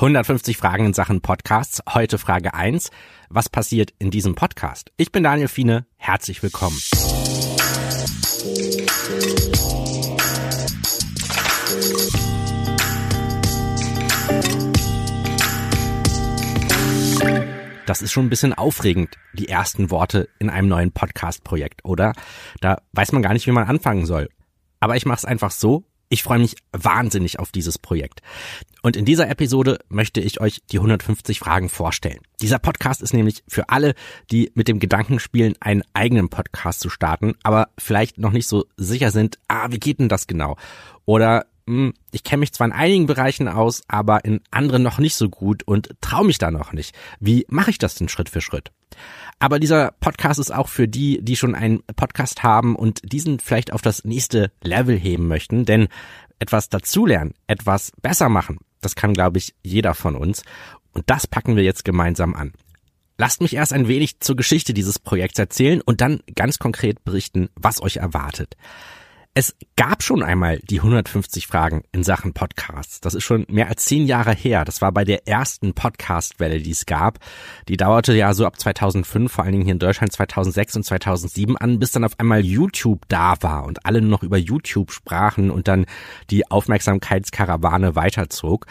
150 Fragen in Sachen Podcasts. Heute Frage 1. Was passiert in diesem Podcast? Ich bin Daniel Fiene. Herzlich willkommen. Das ist schon ein bisschen aufregend, die ersten Worte in einem neuen Podcast-Projekt, oder? Da weiß man gar nicht, wie man anfangen soll. Aber ich mache es einfach so, ich freue mich wahnsinnig auf dieses Projekt. Und in dieser Episode möchte ich euch die 150 Fragen vorstellen. Dieser Podcast ist nämlich für alle, die mit dem Gedanken spielen, einen eigenen Podcast zu starten, aber vielleicht noch nicht so sicher sind, ah, wie geht denn das genau? Oder ich kenne mich zwar in einigen Bereichen aus, aber in anderen noch nicht so gut und traue mich da noch nicht. Wie mache ich das denn Schritt für Schritt? Aber dieser Podcast ist auch für die, die schon einen Podcast haben und diesen vielleicht auf das nächste Level heben möchten. Denn etwas dazulernen, etwas besser machen, das kann, glaube ich, jeder von uns. Und das packen wir jetzt gemeinsam an. Lasst mich erst ein wenig zur Geschichte dieses Projekts erzählen und dann ganz konkret berichten, was euch erwartet. Es gab schon einmal die 150 Fragen in Sachen Podcasts. Das ist schon mehr als zehn Jahre her. Das war bei der ersten Podcast-Welle, die es gab. Die dauerte ja so ab 2005, vor allen Dingen hier in Deutschland 2006 und 2007 an, bis dann auf einmal YouTube da war und alle nur noch über YouTube sprachen und dann die Aufmerksamkeitskarawane weiterzog.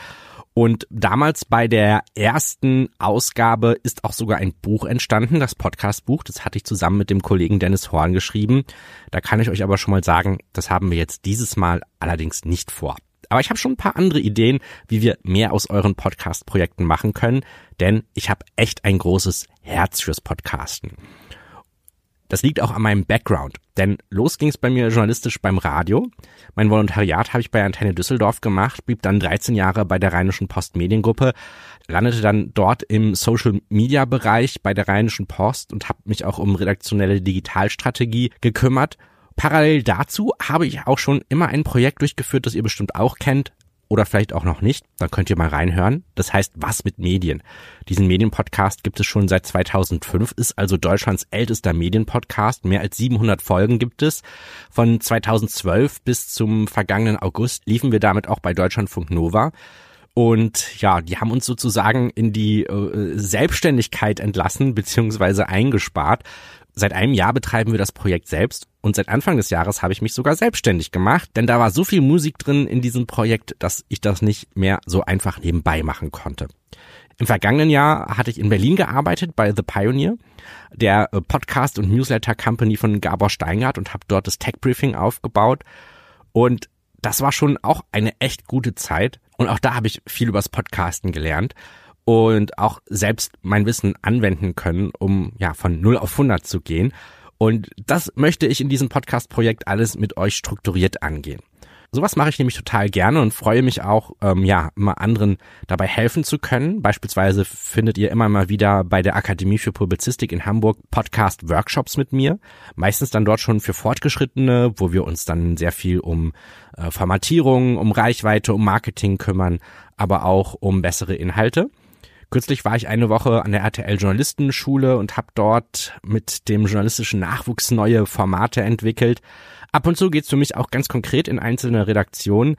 Und damals bei der ersten Ausgabe ist auch sogar ein Buch entstanden, das Podcast-Buch. Das hatte ich zusammen mit dem Kollegen Dennis Horn geschrieben. Da kann ich euch aber schon mal sagen, das haben wir jetzt dieses Mal allerdings nicht vor. Aber ich habe schon ein paar andere Ideen, wie wir mehr aus euren Podcast-Projekten machen können, denn ich habe echt ein großes Herz fürs Podcasten. Das liegt auch an meinem Background, denn los ging es bei mir journalistisch beim Radio. Mein Volontariat habe ich bei Antenne Düsseldorf gemacht, blieb dann 13 Jahre bei der Rheinischen Post Mediengruppe, landete dann dort im Social Media Bereich bei der Rheinischen Post und habe mich auch um redaktionelle Digitalstrategie gekümmert. Parallel dazu habe ich auch schon immer ein Projekt durchgeführt, das ihr bestimmt auch kennt, oder vielleicht auch noch nicht, dann könnt ihr mal reinhören. Das heißt, was mit Medien? Diesen Medienpodcast gibt es schon seit 2005, ist also Deutschlands ältester Medienpodcast. Mehr als 700 Folgen gibt es. Von 2012 bis zum vergangenen August liefen wir damit auch bei Deutschlandfunk Nova. Und ja, die haben uns sozusagen in die äh, Selbstständigkeit entlassen beziehungsweise eingespart. Seit einem Jahr betreiben wir das Projekt selbst und seit Anfang des Jahres habe ich mich sogar selbstständig gemacht, denn da war so viel Musik drin in diesem Projekt, dass ich das nicht mehr so einfach nebenbei machen konnte. Im vergangenen Jahr hatte ich in Berlin gearbeitet bei The Pioneer, der äh, Podcast- und Newsletter-Company von Gabor Steingart und habe dort das Tech-Briefing aufgebaut. Und das war schon auch eine echt gute Zeit. Und auch da habe ich viel übers Podcasten gelernt und auch selbst mein Wissen anwenden können, um ja von 0 auf 100 zu gehen. Und das möchte ich in diesem Podcast-Projekt alles mit euch strukturiert angehen. Sowas mache ich nämlich total gerne und freue mich auch, ähm, ja, immer anderen dabei helfen zu können. Beispielsweise findet ihr immer mal wieder bei der Akademie für Publizistik in Hamburg Podcast-Workshops mit mir. Meistens dann dort schon für Fortgeschrittene, wo wir uns dann sehr viel um äh, Formatierung, um Reichweite, um Marketing kümmern, aber auch um bessere Inhalte. Kürzlich war ich eine Woche an der RTL Journalistenschule und habe dort mit dem journalistischen Nachwuchs neue Formate entwickelt. Ab und zu geht's für mich auch ganz konkret in einzelne Redaktionen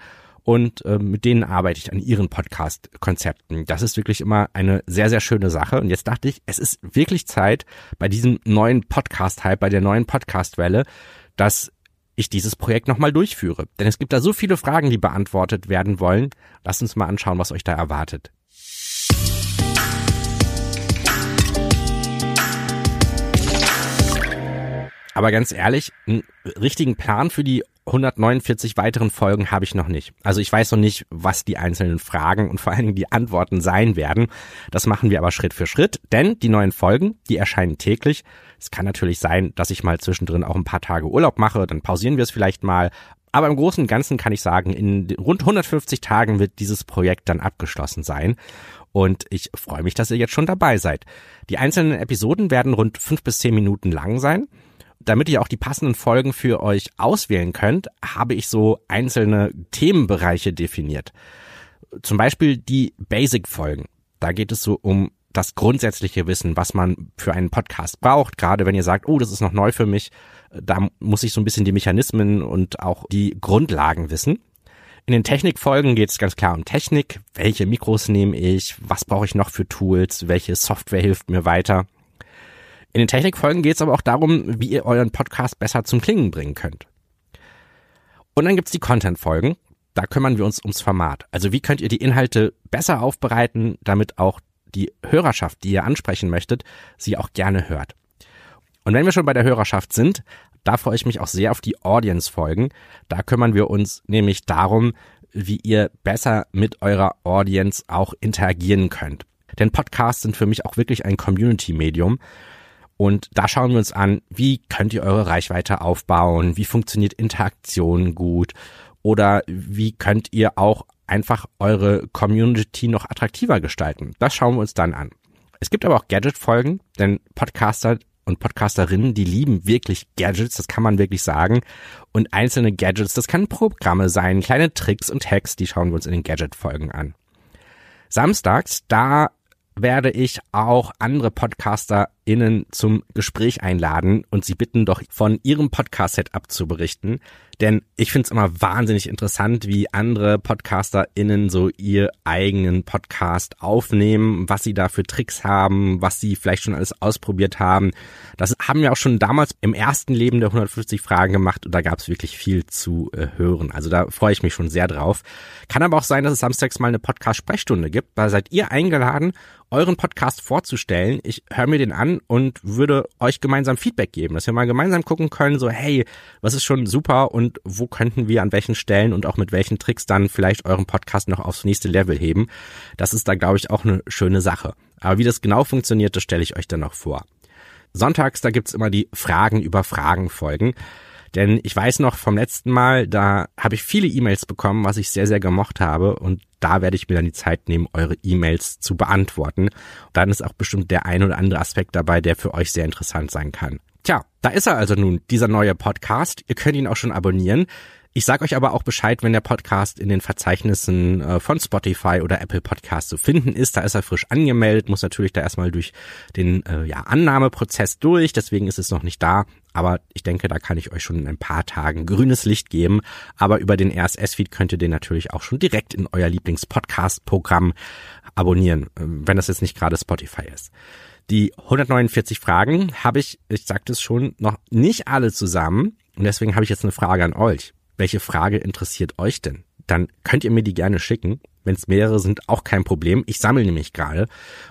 und äh, mit denen arbeite ich an ihren Podcast-Konzepten. Das ist wirklich immer eine sehr, sehr schöne Sache. Und jetzt dachte ich, es ist wirklich Zeit bei diesem neuen Podcast-Hype, bei der neuen Podcast-Welle, dass ich dieses Projekt nochmal durchführe. Denn es gibt da so viele Fragen, die beantwortet werden wollen. Lasst uns mal anschauen, was euch da erwartet. Aber ganz ehrlich, einen richtigen Plan für die 149 weiteren Folgen habe ich noch nicht. Also ich weiß noch nicht, was die einzelnen Fragen und vor allen Dingen die Antworten sein werden. Das machen wir aber Schritt für Schritt, denn die neuen Folgen, die erscheinen täglich. Es kann natürlich sein, dass ich mal zwischendrin auch ein paar Tage Urlaub mache, dann pausieren wir es vielleicht mal. Aber im Großen und Ganzen kann ich sagen, in rund 150 Tagen wird dieses Projekt dann abgeschlossen sein. Und ich freue mich, dass ihr jetzt schon dabei seid. Die einzelnen Episoden werden rund fünf bis zehn Minuten lang sein damit ihr auch die passenden Folgen für euch auswählen könnt, habe ich so einzelne Themenbereiche definiert. Zum Beispiel die Basic-Folgen. Da geht es so um das grundsätzliche Wissen, was man für einen Podcast braucht. Gerade wenn ihr sagt, oh, das ist noch neu für mich, da muss ich so ein bisschen die Mechanismen und auch die Grundlagen wissen. In den Technikfolgen geht es ganz klar um Technik. Welche Mikros nehme ich? Was brauche ich noch für Tools? Welche Software hilft mir weiter? In den Technikfolgen geht es aber auch darum, wie ihr euren Podcast besser zum Klingen bringen könnt. Und dann gibt's die Content-Folgen. Da kümmern wir uns ums Format. Also wie könnt ihr die Inhalte besser aufbereiten, damit auch die Hörerschaft, die ihr ansprechen möchtet, sie auch gerne hört. Und wenn wir schon bei der Hörerschaft sind, da freue ich mich auch sehr auf die Audience-Folgen. Da kümmern wir uns nämlich darum, wie ihr besser mit eurer Audience auch interagieren könnt. Denn Podcasts sind für mich auch wirklich ein Community-Medium. Und da schauen wir uns an, wie könnt ihr eure Reichweite aufbauen, wie funktioniert Interaktion gut oder wie könnt ihr auch einfach eure Community noch attraktiver gestalten. Das schauen wir uns dann an. Es gibt aber auch Gadget-Folgen, denn Podcaster und Podcasterinnen, die lieben wirklich Gadgets, das kann man wirklich sagen. Und einzelne Gadgets, das können Programme sein, kleine Tricks und Hacks, die schauen wir uns in den Gadget-Folgen an. Samstags, da werde ich auch andere PodcasterInnen zum Gespräch einladen und sie bitten doch von ihrem Podcast-Setup zu berichten. Denn ich finde es immer wahnsinnig interessant, wie andere PodcasterInnen so ihr eigenen Podcast aufnehmen, was sie da für Tricks haben, was sie vielleicht schon alles ausprobiert haben. Das haben wir auch schon damals im ersten Leben der 150 Fragen gemacht und da gab es wirklich viel zu äh, hören. Also da freue ich mich schon sehr drauf. Kann aber auch sein, dass es samstags mal eine Podcast-Sprechstunde gibt. Da seid ihr eingeladen, euren Podcast vorzustellen. Ich höre mir den an und würde euch gemeinsam Feedback geben, dass wir mal gemeinsam gucken können, so hey, was ist schon super und und wo könnten wir an welchen Stellen und auch mit welchen Tricks dann vielleicht euren Podcast noch aufs nächste Level heben. Das ist da, glaube ich, auch eine schöne Sache. Aber wie das genau funktioniert, das stelle ich euch dann noch vor. Sonntags, da gibt's immer die Fragen über Fragen Folgen. Denn ich weiß noch vom letzten Mal, da habe ich viele E-Mails bekommen, was ich sehr, sehr gemocht habe. Und da werde ich mir dann die Zeit nehmen, eure E-Mails zu beantworten. Dann ist auch bestimmt der ein oder andere Aspekt dabei, der für euch sehr interessant sein kann. Tja, da ist er also nun, dieser neue Podcast. Ihr könnt ihn auch schon abonnieren. Ich sage euch aber auch Bescheid, wenn der Podcast in den Verzeichnissen äh, von Spotify oder Apple Podcast zu finden ist. Da ist er frisch angemeldet, muss natürlich da erstmal durch den äh, ja, Annahmeprozess durch. Deswegen ist es noch nicht da. Aber ich denke, da kann ich euch schon in ein paar Tagen grünes Licht geben. Aber über den RSS-Feed könnt ihr den natürlich auch schon direkt in euer Lieblings-Podcast-Programm abonnieren, äh, wenn das jetzt nicht gerade Spotify ist. Die 149 Fragen habe ich, ich sagte es schon, noch nicht alle zusammen. Und deswegen habe ich jetzt eine Frage an euch. Welche Frage interessiert euch denn? Dann könnt ihr mir die gerne schicken. Wenn es mehrere sind, auch kein Problem. Ich sammle nämlich gerade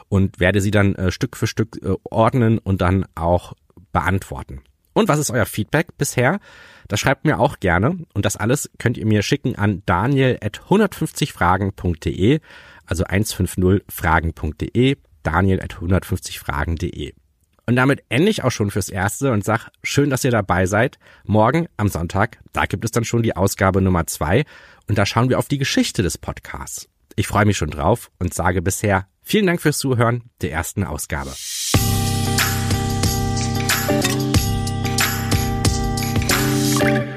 und werde sie dann äh, Stück für Stück äh, ordnen und dann auch beantworten. Und was ist euer Feedback bisher? Das schreibt mir auch gerne. Und das alles könnt ihr mir schicken an daniel.150fragen.de, also 150fragen.de daniel at 150fragen.de. Und damit ende ich auch schon fürs Erste und sag, schön, dass ihr dabei seid. Morgen am Sonntag, da gibt es dann schon die Ausgabe Nummer zwei und da schauen wir auf die Geschichte des Podcasts. Ich freue mich schon drauf und sage bisher vielen Dank fürs Zuhören der ersten Ausgabe. Musik